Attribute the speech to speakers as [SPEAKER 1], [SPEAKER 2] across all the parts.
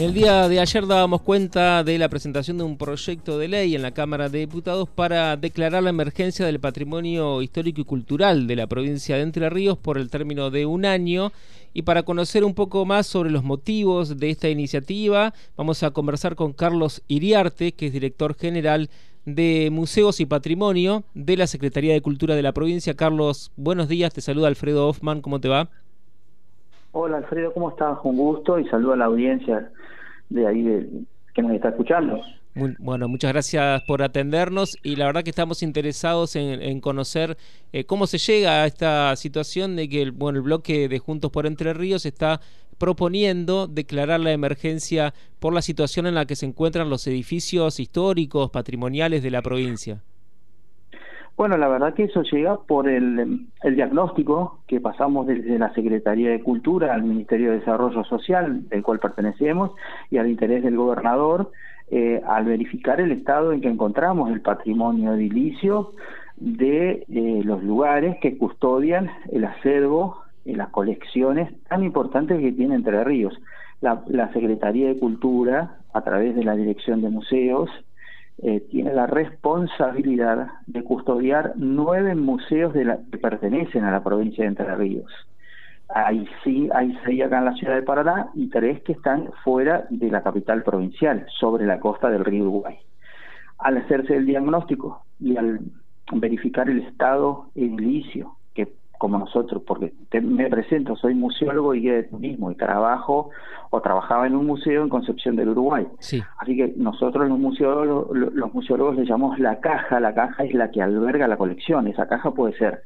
[SPEAKER 1] El día de ayer dábamos cuenta de la presentación de un proyecto de ley en la Cámara de Diputados para declarar la emergencia del patrimonio histórico y cultural de la provincia de Entre Ríos por el término de un año. Y para conocer un poco más sobre los motivos de esta iniciativa, vamos a conversar con Carlos Iriarte, que es director general de Museos y Patrimonio de la Secretaría de Cultura de la provincia. Carlos, buenos días, te saluda Alfredo Hoffman, ¿cómo te va?
[SPEAKER 2] Hola Alfredo, ¿cómo estás? Un gusto y saludo a la audiencia de ahí que nos está escuchando.
[SPEAKER 1] bueno, muchas gracias por atendernos y la verdad que estamos interesados en, conocer eh, cómo se llega a esta situación de que el, bueno, el bloque de Juntos por Entre Ríos está proponiendo declarar la emergencia por la situación en la que se encuentran los edificios históricos, patrimoniales de la provincia.
[SPEAKER 2] Bueno, la verdad que eso llega por el, diagnóstico que pasamos desde la Secretaría de Cultura al Ministerio de Desarrollo Social, del cual pertenecemos, y al interés del gobernador, eh, al verificar el estado en que encontramos el patrimonio edilicio de eh, los lugares que custodian el acervo y las colecciones tan importantes que tiene Entre Ríos. la Secretaría de Cultura, a través de la Dirección de Museos, eh, tiene la responsabilidad de custodiar nueve museos de la, que pertenecen a la provincia de Entre Ríos. Hay, sí, hay seis acá en la ciudad de Paraná y tres que están fuera de la capital provincial, sobre la costa del río Uruguay. Al hacerse el diagnóstico y al verificar el estado edilicio como nosotros, porque me presento, soy museólogo y guía de turismo y trabajo o trabajaba en un museo en Concepción del Uruguay. Así que nosotros los museólogos, los museólogos le llamamos la caja, la caja es la que alberga la colección, esa caja puede ser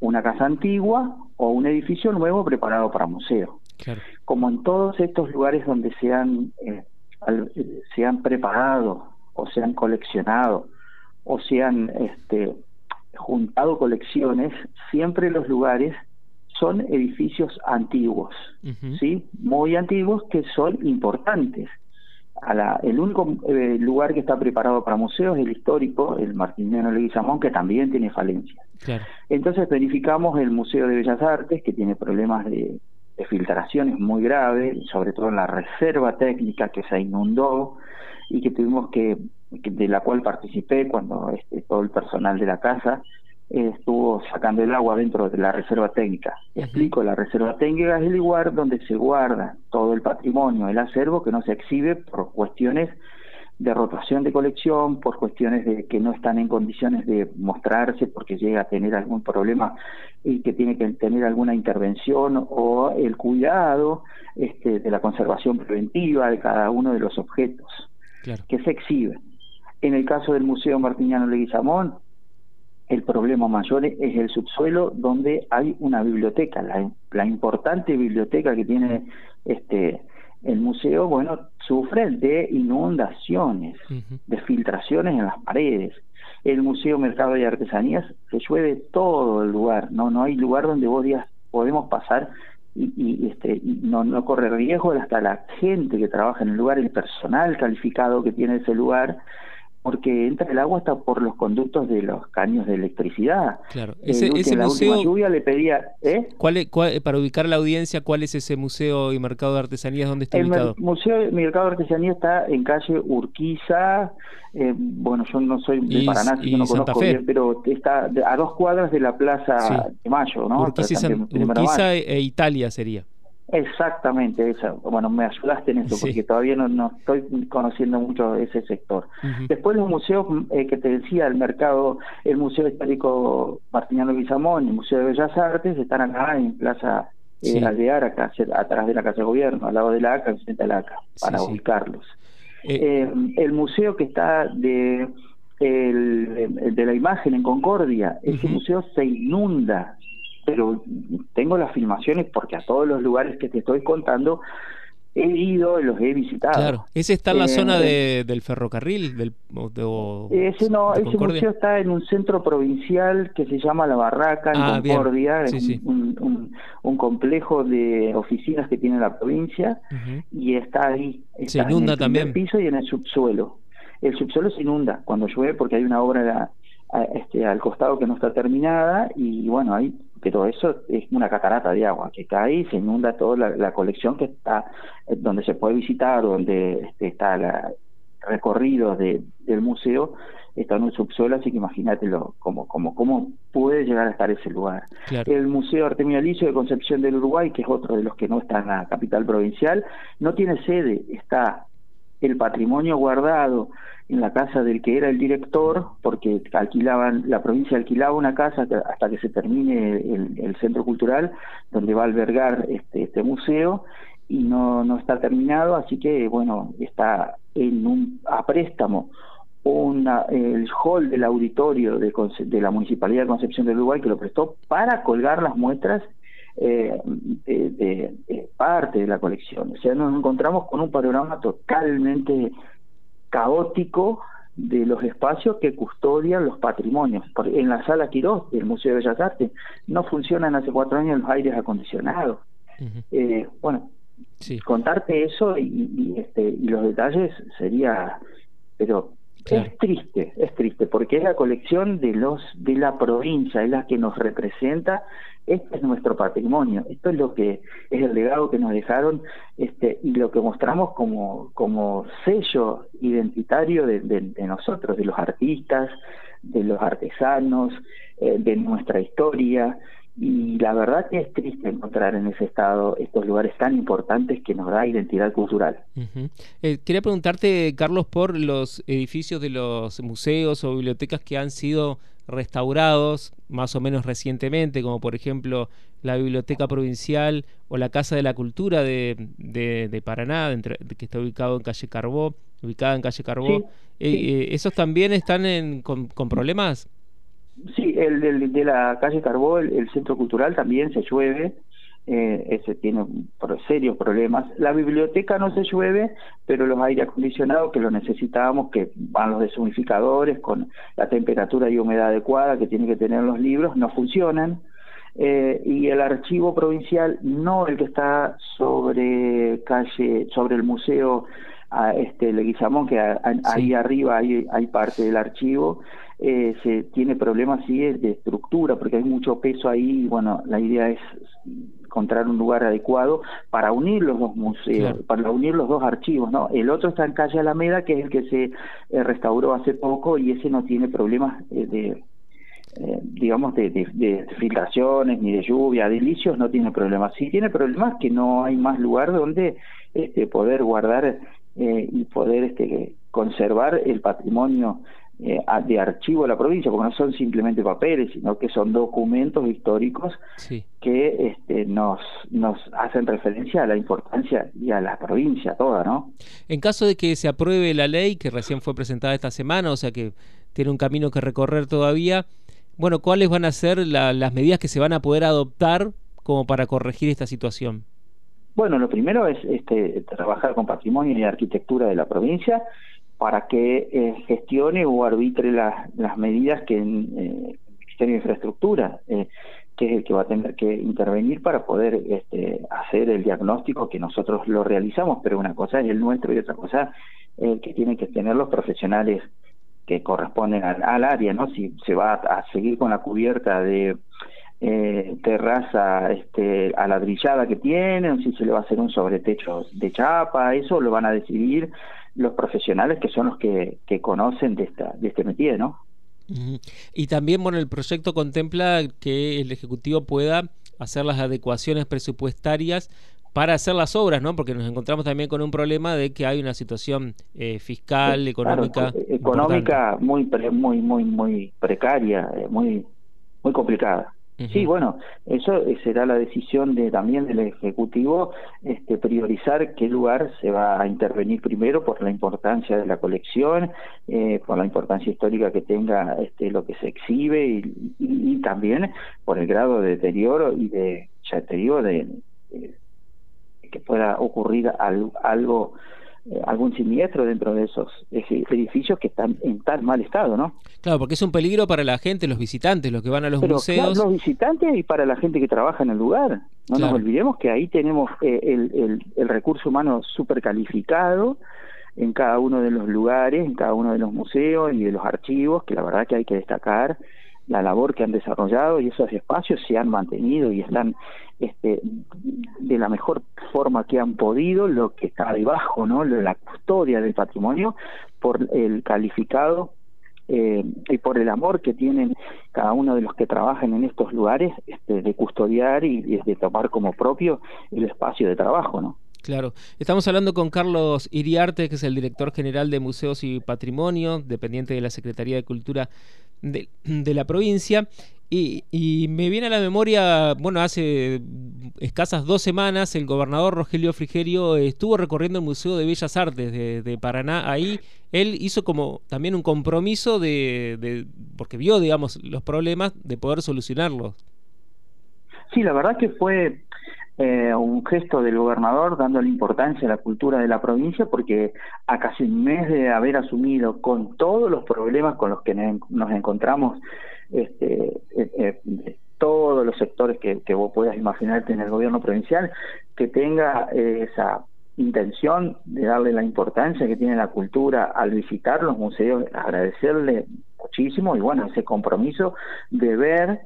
[SPEAKER 2] una casa antigua o un edificio nuevo preparado para museo. Como en todos estos lugares donde se han, eh, se han preparado o se han coleccionado o se han este, juntado colecciones, siempre los lugares son edificios antiguos, ¿sí? Muy antiguos que son importantes. A la, el único eh, lugar que está preparado para museos es el histórico, el Martiniano Leguizamón, que también tiene falencias. Entonces verificamos el Museo de Bellas Artes, que tiene problemas de, de filtraciones muy graves, sobre todo en la reserva técnica que se inundó y que tuvimos que de la cual participé cuando este, todo el personal de la casa eh, estuvo sacando el agua dentro de la reserva técnica. Explico, la reserva técnica es el lugar donde se guarda todo el patrimonio, el acervo que no se exhibe por cuestiones de rotación de colección, por cuestiones de que no están en condiciones de mostrarse porque llega a tener algún problema y que tiene que tener alguna intervención o el cuidado este, de la conservación preventiva de cada uno de los objetos que se exhiben. En el caso del Museo Martiniano Leguizamón, el problema mayor es el subsuelo donde hay una biblioteca, la, importante biblioteca que tiene este el museo, bueno, sufre de inundaciones, de filtraciones en las paredes. El Museo Mercado de Artesanías se llueve todo el lugar, no no hay lugar donde vos digas podemos pasar y, este no, no corre riesgo. Hasta la gente que trabaja en el lugar, el personal calificado que tiene ese lugar porque entra el agua hasta por los conductos de los caños de electricidad.
[SPEAKER 1] Claro, ese,
[SPEAKER 2] ese
[SPEAKER 1] la
[SPEAKER 2] museo. lluvia le pedía. ¿eh?
[SPEAKER 1] ¿cuál, para ubicar a la audiencia, ¿cuál es ese museo y mercado de artesanías? ¿Dónde está
[SPEAKER 2] el
[SPEAKER 1] ubicado?
[SPEAKER 2] El museo y mercado de artesanías está en calle Urquiza. Eh, bueno, yo no soy de Paraná, yo no conozco bien, pero está a dos cuadras de la Plaza de Mayo, ¿no?
[SPEAKER 1] Urquiza, Urquiza e Italia sería.
[SPEAKER 2] Exactamente, eso. Bueno, me ayudaste en eso porque todavía no, estoy conociendo mucho ese sector. Después los museos eh, que te decía, el mercado, el Museo Histórico Martiniano Guizamón y el Museo de Bellas Artes están acá en Plaza eh, Alvear, acá atrás de la Casa de Gobierno, al lado de la ACA, frente a la ACA, para ubicarlos. Eh, eh, el museo que está de el, de la imagen en Concordia, ese museo se inunda pero tengo las filmaciones porque a todos los lugares que te estoy contando he ido, los he visitado.
[SPEAKER 1] Claro, ese está en la zona de, del ferrocarril, del
[SPEAKER 2] ese no, ese museo está en un centro provincial que se llama La Barraca en ah, Concordia, Un, un, complejo de oficinas que tiene la provincia y está ahí,
[SPEAKER 1] se inunda
[SPEAKER 2] en el
[SPEAKER 1] también.
[SPEAKER 2] piso y en el subsuelo. El subsuelo se inunda cuando llueve porque hay una obra este, al costado que no está terminada y bueno, ahí pero eso es una catarata de agua que cae y se inunda toda la, colección que está eh, donde se puede visitar, donde este, está la recorrido de, del museo, está en un subsuelo, así que imagínatelo cómo, cómo, cómo puede llegar a estar ese lugar. El Museo Artemio Alicio de Concepción del Uruguay, que es otro de los que no está en la capital provincial, no tiene sede, está el patrimonio guardado en la casa del que era el director, porque alquilaban, la provincia alquilaba una casa hasta que se termine el, centro cultural donde va a albergar este, este museo y no, no está terminado, así que bueno, está en un a préstamo una, el hall del auditorio de, de la Municipalidad de Concepción del Uruguay que lo prestó para colgar las muestras eh, de, parte de la colección. O sea, nos encontramos con un panorama totalmente caótico de los espacios que custodian los patrimonios. En la sala Quirós del Museo de Bellas Artes no funcionan hace cuatro años los aires acondicionados. eh, bueno, contarte eso y, y, este, y los detalles sería, pero es triste, es triste, porque es la colección de los de la provincia, es la que nos representa, este es nuestro patrimonio, esto es lo que es el legado que nos dejaron, este, y lo que mostramos como, como sello identitario de, nosotros, de los artistas, de los artesanos, eh, de nuestra historia, y la verdad que es triste encontrar en ese estado estos lugares tan importantes que nos da identidad cultural.
[SPEAKER 1] Eh, quería preguntarte, Carlos, por los edificios de los museos o bibliotecas que han sido restaurados más o menos recientemente, como por ejemplo la Biblioteca Provincial o la Casa de la Cultura de, de, Paraná, que está ubicado en calle Carbó, ubicada en calle Carbó. Eh, eh, ¿Esos también están en, con, con problemas?
[SPEAKER 2] Sí, el, de la calle Carbó, el, centro cultural también se llueve, eh, ese tiene serios problemas. La biblioteca no se llueve, pero los aire acondicionados que lo necesitábamos, que van los deshumificadores con la temperatura y humedad adecuada que tienen que tener los libros, no funcionan. Eh, y el archivo provincial, no el que está sobre calle, sobre el museo a este Leguizamón, que ahí arriba hay, hay parte del archivo, eh, se tiene problemas sí de estructura porque hay mucho peso ahí y bueno la idea es encontrar un lugar adecuado para unir los dos museos para unir los dos archivos no el otro está en calle Alameda que es el que se eh, restauró hace poco y ese no tiene problemas eh, de digamos de, de, filtraciones ni de lluvia de licios no tiene problemas. Sí tiene problemas que no hay más lugar donde este, poder guardar y poder este conservar el patrimonio eh, de archivo de la provincia, porque no son simplemente papeles, sino que son documentos históricos que este, nos, nos hacen referencia a la importancia y a la provincia toda, ¿no?
[SPEAKER 1] En caso de que se apruebe la ley, que recién fue presentada esta semana, o sea que tiene un camino que recorrer todavía, bueno, ¿cuáles van a ser las medidas que se van a poder adoptar como para corregir esta situación?
[SPEAKER 2] Bueno, lo primero es este, trabajar con patrimonio y arquitectura de la provincia para que eh, gestione o arbitre las medidas que en eh, el Ministerio de Infraestructura, eh, que es el que va a tener que intervenir para poder este, hacer el diagnóstico que nosotros lo realizamos, pero una cosa es el nuestro y otra cosa el que tienen que tener los profesionales que corresponden al, área, ¿no? Si se va a, seguir con la cubierta de terraza este, aladrillada que tienen, si se le va a hacer un sobretecho de chapa, eso lo van a decidir los profesionales que son los que, que conocen de, esta, de este métier, ¿no?
[SPEAKER 1] Y también, bueno, el proyecto contempla que el Ejecutivo pueda hacer las adecuaciones presupuestarias para hacer las obras, ¿no? Porque nos encontramos también con un problema de que hay una situación eh, fiscal, económica.
[SPEAKER 2] económica muy, muy, muy, muy precaria, eh, muy, muy complicada. Sí, bueno, eso será la decisión de también del Ejecutivo, este, priorizar qué lugar se va a intervenir primero por la importancia de la colección, eh, por la importancia histórica que tenga este, lo que se exhibe y, también por el grado de deterioro y de, ya te digo, de, que pueda ocurrir algo eh, algún siniestro dentro de esos edificios que están en tan mal estado, ¿no?
[SPEAKER 1] Claro, porque es un peligro para la gente, los visitantes, los que van a los museos.
[SPEAKER 2] los visitantes y para la gente que trabaja en el lugar. No nos olvidemos que ahí tenemos eh, el, el, recurso humano súper calificado en cada uno de los lugares, en cada uno de los museos y de los archivos, que la verdad que hay que destacar la labor que han desarrollado y esos espacios se han mantenido y están este, de la mejor forma que han podido, lo que está debajo, ¿no? La custodia del patrimonio por el calificado eh, y por el amor que tienen cada uno de los que trabajan en estos lugares este, de custodiar y, y de tomar como propio el espacio de trabajo, ¿no?
[SPEAKER 1] Claro. Estamos hablando con Carlos Iriarte, que es el director general de Museos y Patrimonio, dependiente de la Secretaría de Cultura de, la provincia. Y, me viene a la memoria, bueno, hace escasas dos semanas el gobernador Rogelio Frigerio estuvo recorriendo el Museo de Bellas Artes de, Paraná. Ahí él hizo como también un compromiso de, porque vio, digamos, los problemas, de poder solucionarlos.
[SPEAKER 2] Sí, la verdad que fue eh, un gesto del gobernador dándole importancia a la cultura de la provincia porque a casi un mes de haber asumido con todos los problemas con los que nos encontramos este, eh, eh todos los sectores que, que, vos puedas imaginarte en el gobierno provincial, que tenga eh, esa intención de darle la importancia que tiene la cultura al visitar los museos, agradecerle muchísimo y bueno, ese compromiso de ver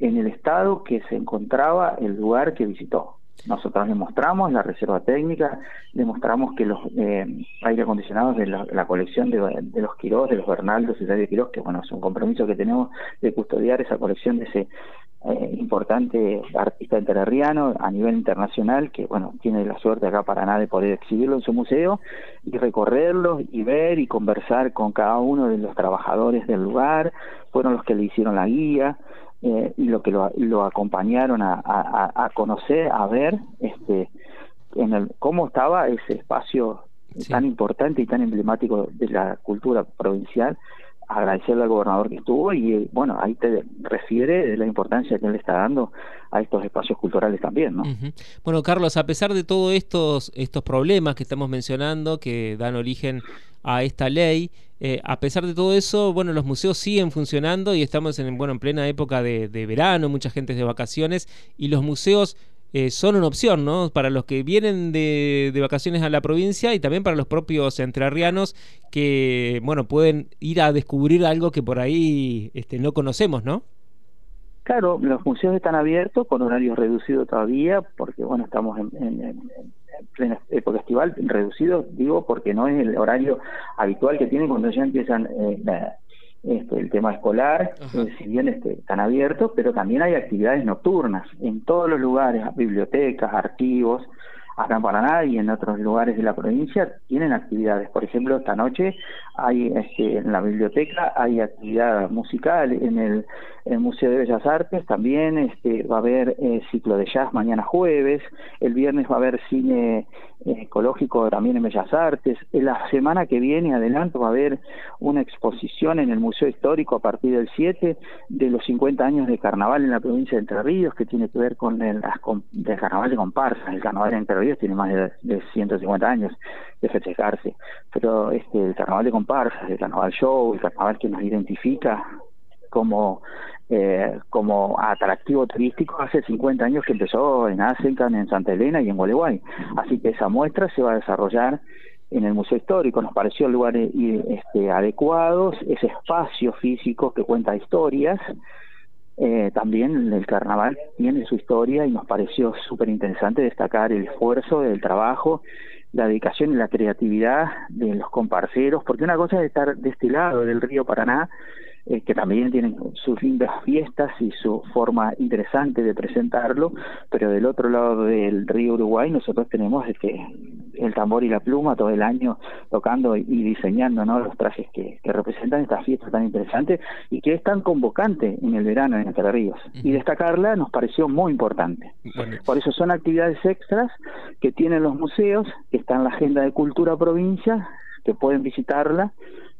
[SPEAKER 2] en el estado que se encontraba el lugar que visitó. Nosotros demostramos la reserva técnica, demostramos que los eh, aire acondicionados de la, colección de, los Quirós, de los Bernaldos y de Quirós, que bueno, es un compromiso que tenemos de custodiar esa colección de ese eh, importante artista enterriano a nivel internacional, que bueno, tiene la suerte acá para nada de poder exhibirlo en su museo y recorrerlo y ver y conversar con cada uno de los trabajadores del lugar, fueron los que le hicieron la guía, eh, y lo que lo, lo acompañaron a, a, conocer, a ver este, en el, cómo estaba ese espacio tan importante y tan emblemático de la cultura provincial. Agradecerle al gobernador que estuvo y bueno, ahí te refiere de la importancia que él está dando a estos espacios culturales también, ¿no?
[SPEAKER 1] Bueno, Carlos, a pesar de todos estos estos problemas que estamos mencionando que dan origen a esta ley, eh, a pesar de todo eso, bueno, los museos siguen funcionando y estamos en bueno en plena época de, de verano, mucha gente es de vacaciones y los museos eh, son una opción, ¿no? Para los que vienen de, vacaciones a la provincia y también para los propios entrerrianos que, bueno, pueden ir a descubrir algo que por ahí este, no conocemos, ¿no?
[SPEAKER 2] Claro, los museos están abiertos con horarios reducidos todavía, porque, bueno, estamos en, plena época estival, reducido, digo, porque no es el horario habitual que tienen cuando ya empiezan eh, este, el tema escolar, eh, si bien este, están abiertos, pero también hay actividades nocturnas en todos los lugares, bibliotecas, archivos, acá en Paraná y en otros lugares de la provincia tienen actividades. Por ejemplo, esta noche hay este, en la biblioteca hay actividad musical, en el, Museo de Bellas Artes también este, va a haber eh, ciclo de jazz mañana jueves, el viernes va a haber cine eh, ecológico también en Bellas Artes, la semana que viene adelanto va a haber una exposición en el Museo Histórico a partir del 7 de los 50 años de carnaval en la provincia de Entre Ríos, que tiene que ver con el, carnaval de comparsas, el carnaval de Entre Ríos tiene más de, de 150 años de festejarse, pero este el carnaval de comparsas, el carnaval show, el carnaval que nos identifica como eh, como atractivo turístico hace 50 años que empezó en Asencan, en Santa Elena y en Gualeguay. Así que esa muestra se va a desarrollar en el Museo Histórico. Nos pareció el lugar este, adecuado, ese espacio físico que cuenta historias. Eh, también el carnaval tiene su historia y nos pareció súper interesante destacar el esfuerzo, el trabajo la dedicación y la creatividad de los comparceros, porque una cosa es estar de este lado del río Paraná eh, que también tienen sus lindas fiestas y su forma interesante de presentarlo, pero del otro lado del río Uruguay nosotros tenemos este, el tambor y la pluma todo el año tocando y diseñando ¿no? los trajes que, representan esta fiesta tan interesante y que es tan convocante en el verano en Entre Ríos. Y destacarla nos pareció muy importante. Por eso son actividades extras que tienen los museos, que están en la agenda de cultura provincia, que pueden visitarla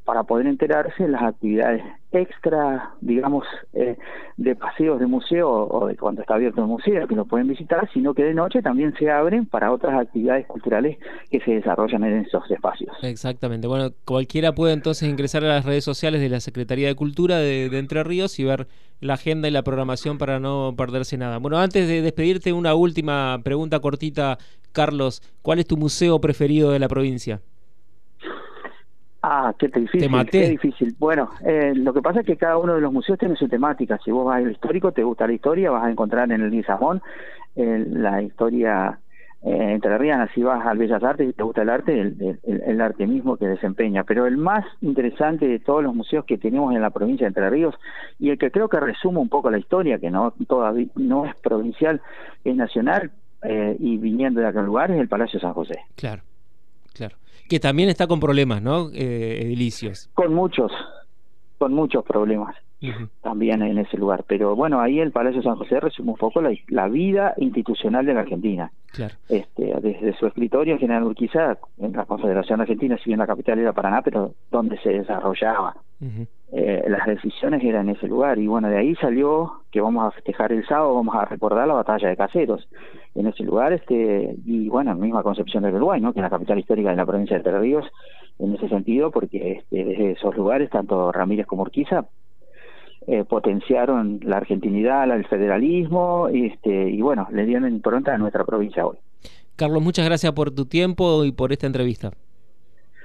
[SPEAKER 2] para poder enterarse de las actividades extra, digamos, eh, de paseos de museo o de cuando está abierto el museo, que lo pueden visitar, sino que de noche también se abren para otras actividades culturales que se desarrollan en esos espacios.
[SPEAKER 1] Exactamente. Bueno, cualquiera puede entonces ingresar a las redes sociales de la Secretaría de Cultura de, Entre Ríos y ver la agenda y la programación para no perderse nada. Bueno, antes de despedirte, una última pregunta cortita, Carlos. ¿Cuál es tu museo preferido de la provincia?
[SPEAKER 2] Ah, qué difícil, qué difícil. Bueno, eh, lo que pasa es que cada uno de los museos tiene su temática. Si vos vas al histórico, te gusta la historia, vas a encontrar en el Nizamón eh, la historia eh, entrerriana. Si vas al Bellas Artes y te gusta el arte, el, el, arte mismo que desempeña. Pero el más interesante de todos los museos que tenemos en la provincia de Entre Ríos y el que creo que resume un poco la historia, que no todavía no es provincial, es nacional eh, y viniendo de aquel lugar, es el Palacio San José.
[SPEAKER 1] Claro, claro. Que también está con problemas, ¿no? Eh, edilicios.
[SPEAKER 2] Con muchos, con muchos problemas también en ese lugar. Pero bueno, ahí el Palacio San José resume un poco la, vida institucional de la Argentina.
[SPEAKER 1] Claro.
[SPEAKER 2] Este, desde su escritorio en General Urquiza, en la Confederación Argentina, si bien la capital era Paraná, pero donde se desarrollaba. Eh, las decisiones eran en ese lugar y bueno, de ahí salió que vamos a festejar el sábado, vamos a recordar la batalla de Caseros en ese lugar este y bueno, misma Concepción del Uruguay, ¿no? que es la capital histórica de la provincia de Entre Ríos en ese sentido, porque este, desde esos lugares, tanto Ramírez como Urquiza, eh, potenciaron la argentinidad, el federalismo, este, y bueno, le dieron impronta a nuestra provincia hoy.
[SPEAKER 1] Carlos, muchas gracias por tu tiempo y por esta entrevista.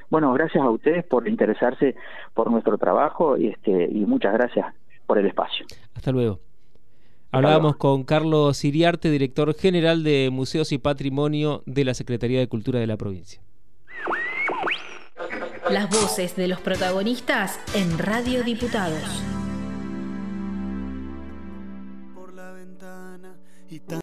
[SPEAKER 2] Bueno, gracias a ustedes por interesarse por nuestro trabajo y, este, y muchas gracias por el espacio.
[SPEAKER 1] Hasta luego. Hablábamos con Carlos Siriarte, director general de Museos y Patrimonio de la Secretaría de Cultura de la provincia.
[SPEAKER 3] Las voces de los protagonistas en Radio Diputados. e tanto.